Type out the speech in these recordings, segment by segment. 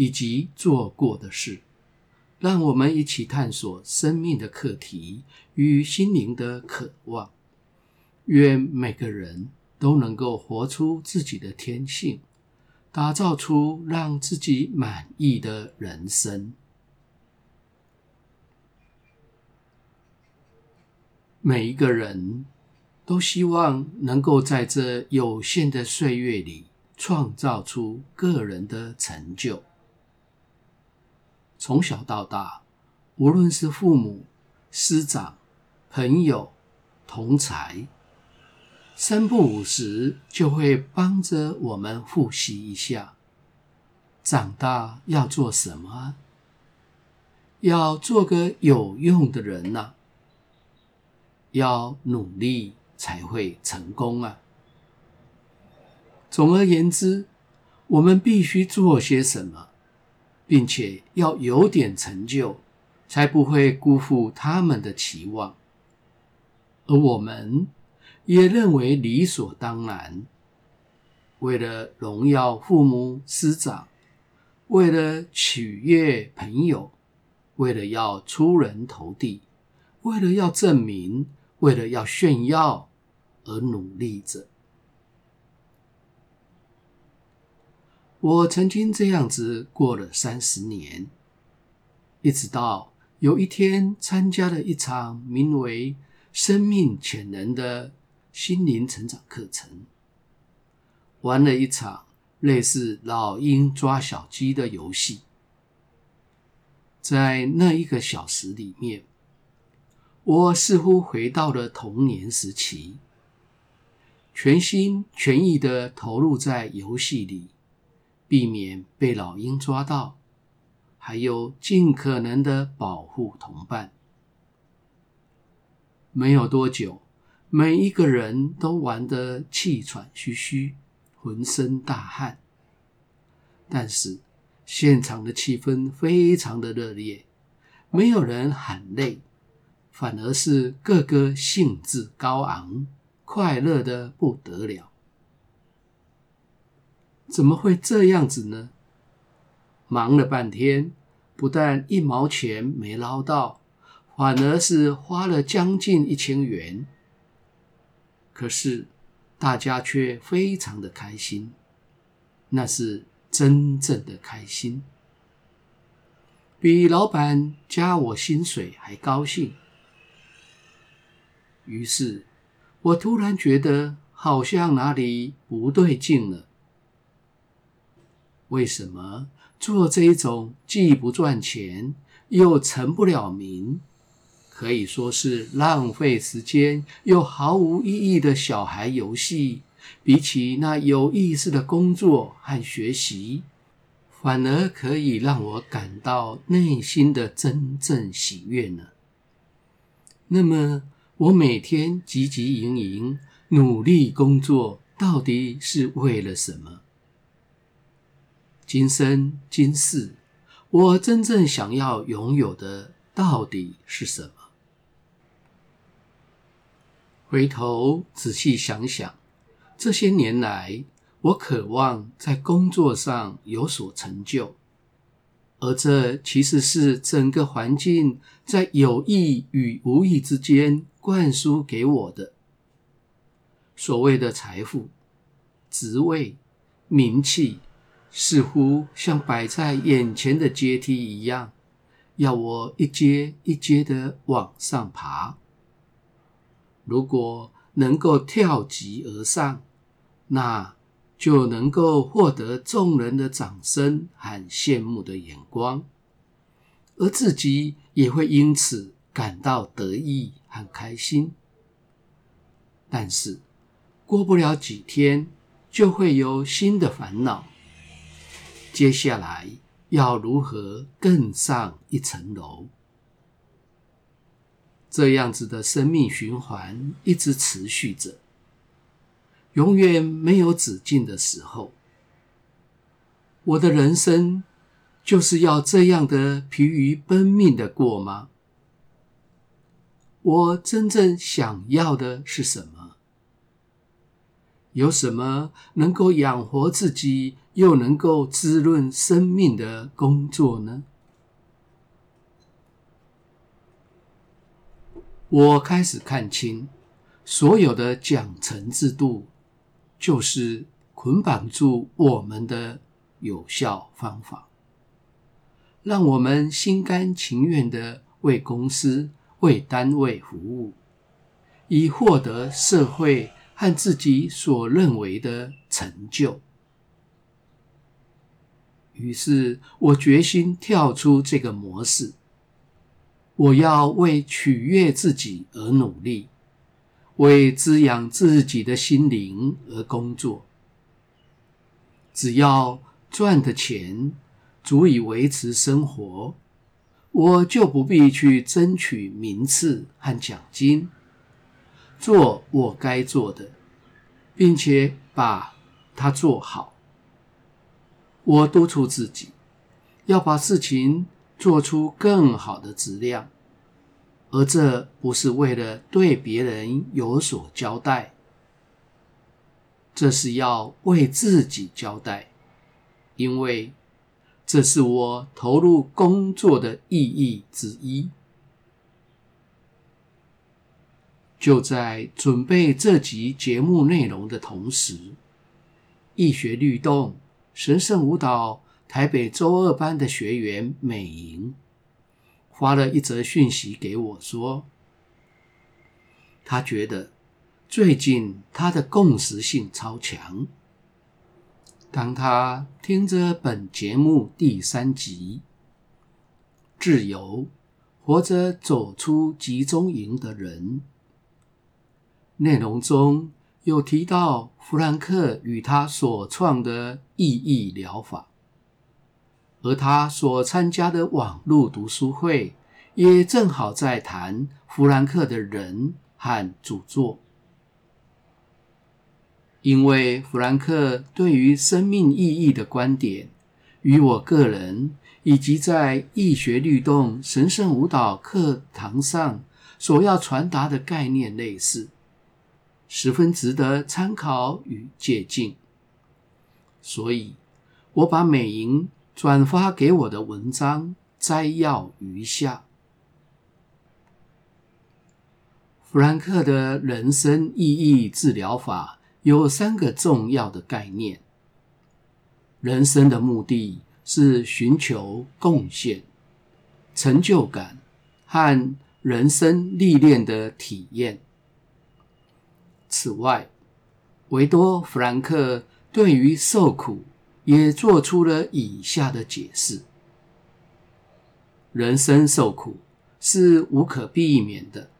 以及做过的事，让我们一起探索生命的课题与心灵的渴望。愿每个人都能够活出自己的天性，打造出让自己满意的人生。每一个人。都希望能够在这有限的岁月里创造出个人的成就。从小到大，无论是父母、师长、朋友、同侪，三不五时就会帮着我们复习一下：长大要做什么？要做个有用的人呐、要努力。才会成功啊！总而言之，我们必须做些什么，并且要有点成就，才不会辜负他们的期望。而我们也认为理所当然。为了荣耀父母师长，为了取悦朋友，为了要出人头地，为了要证明，为了要炫耀。而努力着。我曾经这样子过了三十年，一直到有一天参加了一场名为“生命潜能”的心灵成长课程，玩了一场类似老鹰抓小鸡的游戏。在那一个小时里面，我似乎回到了童年时期。全心全意的投入在游戏里，避免被老鹰抓到，还有尽可能的保护同伴。没有多久，每一个人都玩得气喘吁吁，浑身大汗。但是现场的气氛非常的热烈，没有人喊累，反而是个个兴致高昂。快乐的不得了，怎么会这样子呢？忙了半天，不但一毛钱没捞到，反而是花了将近一千元。可是大家却非常的开心，那是真正的开心，比老板加我薪水还高兴。于是。我突然觉得好像哪里不对劲了。为什么做这一种既不赚钱又成不了名，可以说是浪费时间又毫无意义的小孩游戏，比起那有意思的工作和学习，反而可以让我感到内心的真正喜悦呢？那么，我每天汲汲营营，努力工作，到底是为了什么？今生今世，我真正想要拥有的到底是什么？回头仔细想想，这些年来，我渴望在工作上有所成就。而这其实是整个环境在有意与无意之间灌输给我的。所谓的财富、职位、名气，似乎像摆在眼前的阶梯一样，要我一阶一阶的往上爬。如果能够跳级而上，那……就能够获得众人的掌声和羡慕的眼光，而自己也会因此感到得意和开心。但是，过不了几天，就会有新的烦恼。接下来要如何更上一层楼。这样子的生命循环一直持续着，永远没有止境的时候。我的人生就是要这样的疲于奔命的过吗？我真正想要的是什么？有什么能够养活自己，又能够滋润生命的工作呢？我开始看清，所有的奖惩制度，就是捆绑住我们的有效方法，让我们心甘情愿地为公司、为单位服务，以获得社会和自己所认为的成就。于是我决心跳出这个模式，我要为取悦自己而努力，为滋养自己的心灵而工作。只要赚的钱足以维持生活。我就不必去争取名次和奖金，做我该做的，并且把它做好。我督促自己要把事情做出更好的质量，而这不是为了对别人有所交代，这是要为自己交代，因为。这是我投入工作的意义之一。就在准备这集节目内容的同时，易学律动神圣舞蹈台北周二班的学员美莹发了一则讯息给我说，她觉得最近她的共识性超强。当他听着本节目第三集《自由活着走出集中营的人》内容中，有提到弗兰克与他所创的意义疗法，而他所参加的网络读书会也正好在谈弗兰克的人和著作。因为弗兰克对于生命意义的观点，与我个人以及在易学律动神圣舞蹈课堂上所要传达的概念类似，十分值得参考与借鉴。所以，我把美莹转发给我的文章摘要如下：弗兰克的人生意义治疗法。有三个重要的概念：人生的目的是寻求贡献、成就感和人生历练的体验。此外，维多·弗兰克对于受苦也做出了以下的解释：人生受苦是无可避免的。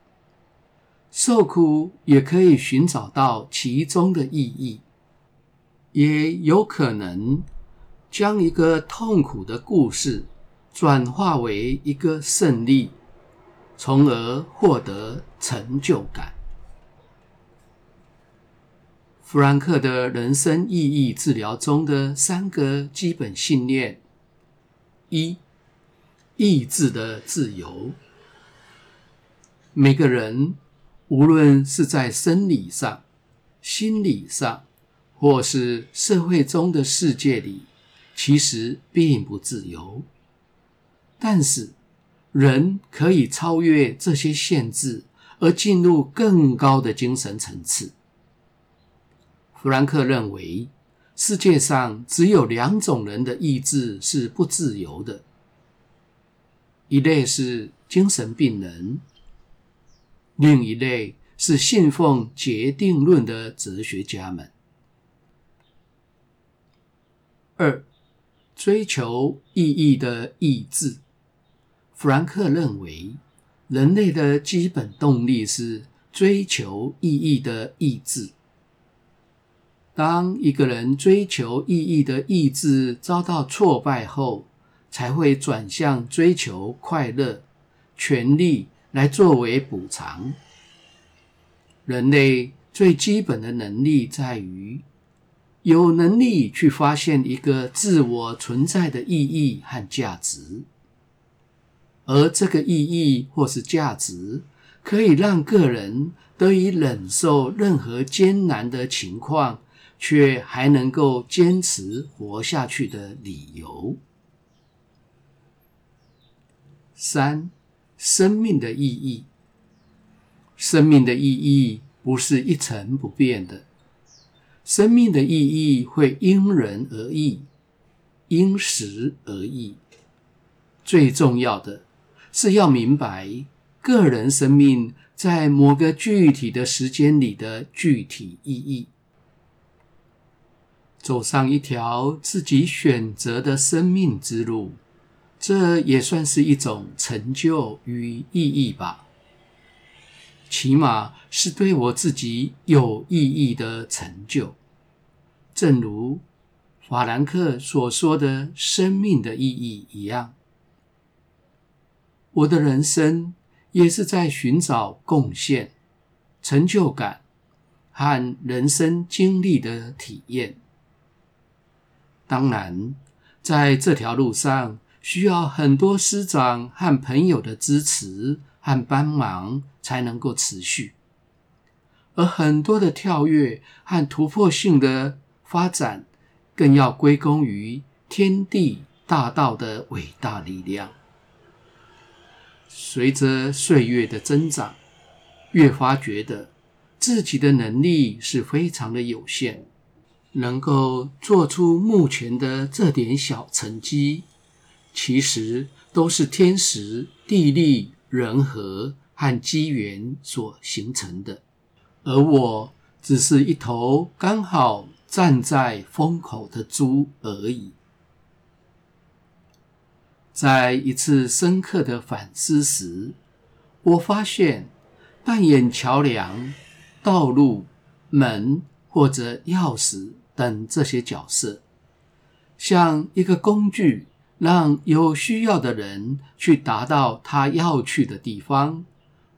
受苦也可以寻找到其中的意义，也有可能将一个痛苦的故事转化为一个胜利，从而获得成就感。弗兰克的人生意义治疗中的三个基本信念：一、意志的自由，每个人。无论是在生理上、心理上，或是社会中的世界里，其实并不自由。但是，人可以超越这些限制，而进入更高的精神层次。弗兰克认为，世界上只有两种人的意志是不自由的，一类是精神病人。另一类是信奉决定论的哲学家们。二、追求意义的意志。弗兰克认为，人类的基本动力是追求意义的意志。当一个人追求意义的意志遭到挫败后，才会转向追求快乐、权力来作为补偿。人类最基本的能力在于有能力去发现一个自我存在的意义和价值，而这个意义或是价值，可以让个人得以忍受任何艰难的情况，却还能够坚持活下去的理由。三、生命的意义。生命的意义不是一成不变的，生命的意义会因人而异，因时而异。最重要的是要明白个人生命在某个具体的时间里的具体意义。走上一条自己选择的生命之路。这也算是一种成就与意义吧，起码是对我自己有意义的成就。正如法兰克所说的“生命的意义”一样，我的人生也是在寻找贡献、成就感和人生经历的体验。当然，在这条路上，需要很多师长和朋友的支持和帮忙才能够持续，而很多的跳跃和突破性的发展，更要归功于天地大道的伟大力量。随着岁月的增长，越发觉得自己的能力是非常的有限，能够做出目前的这点小成绩。其实都是天时、地利、人和和机缘所形成的，而我只是一头刚好站在风口的猪而已。在一次深刻的反思时，我发现扮演桥梁、道路、门或者钥匙等这些角色，像一个工具。让有需要的人去达到他要去的地方，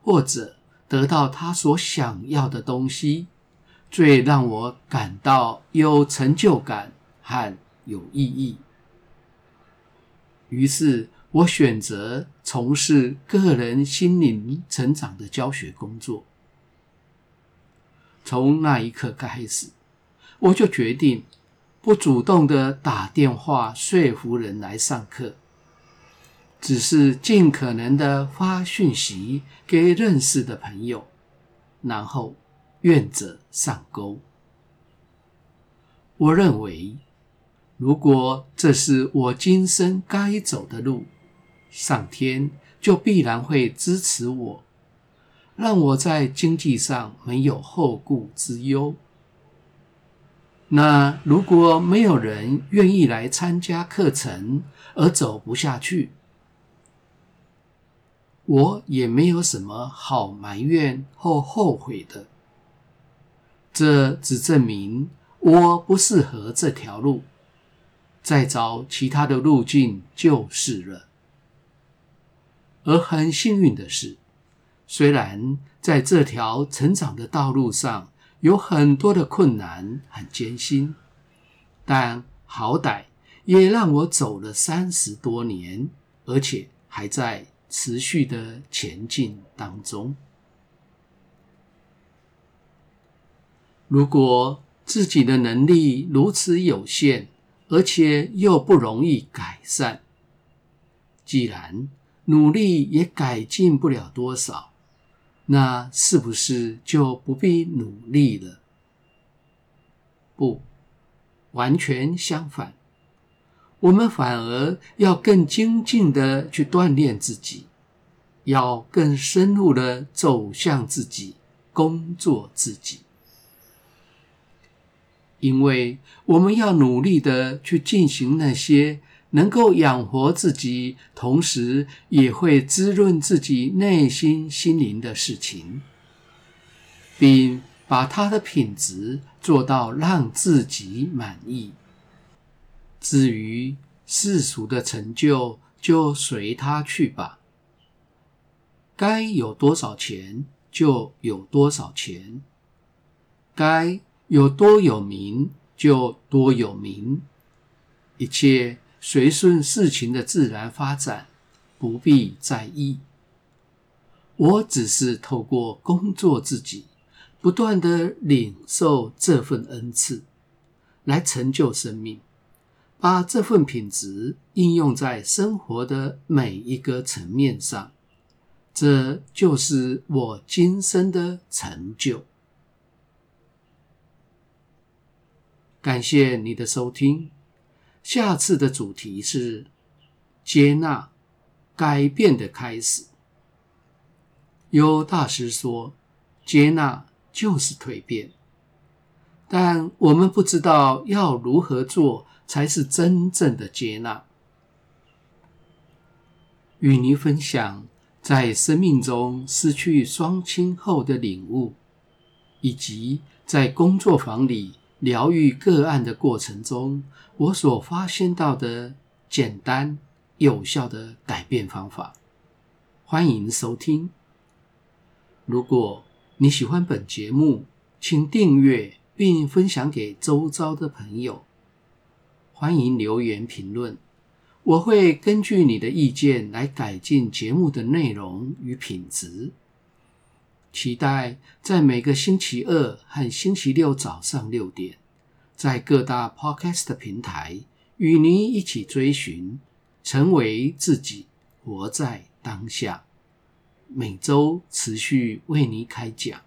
或者得到他所想要的东西，最让我感到有成就感和有意义。于是我选择从事个人心灵成长的教学工作。从那一刻开始，我就决定。不主动的打电话说服人来上课，只是尽可能的发讯息给认识的朋友，然后愿者上钩。我认为，如果这是我今生该走的路，上天就必然会支持我，让我在经济上没有后顾之忧。那如果没有人愿意来参加课程而走不下去，我也没有什么好埋怨或后悔的。这只证明我不适合这条路，再找其他的路径就是了。而很幸运的是，虽然在这条成长的道路上，有很多的困难和艰辛，但好歹也让我走了三十多年，而且还在持续的前进当中。如果自己的能力如此有限，而且又不容易改善，既然努力也改进不了多少。那是不是就不必努力了？不，完全相反，我们反而要更精进的去锻炼自己，要更深入的走向自己，工作自己，因为我们要努力的去进行那些。能够养活自己，同时也会滋润自己内心心灵的事情，并把它的品质做到让自己满意。至于世俗的成就就随他去吧。该有多少钱就有多少钱，该有多有名就多有名，一切随顺事情的自然发展，不必在意。我只是透过工作自己，不断的领受这份恩赐，来成就生命，把这份品质应用在生活的每一个层面上。这就是我今生的成就。感谢你的收听，下次的主题是接纳改变的开始。有大师说，接纳就是蜕变，但我们不知道要如何做才是真正的接纳。与您分享。在生命中失去双亲后的领悟，以及在工作坊里疗愈个案的过程中，我所发现到的简单有效的改变方法。欢迎收听。如果你喜欢本节目，请订阅并分享给周遭的朋友。欢迎留言评论。我会根据你的意见来改进节目的内容与品质。期待在每个星期二和星期六早上六点，在各大 Podcast 平台与您一起追寻，成为自己，活在当下。每周持续为您开讲。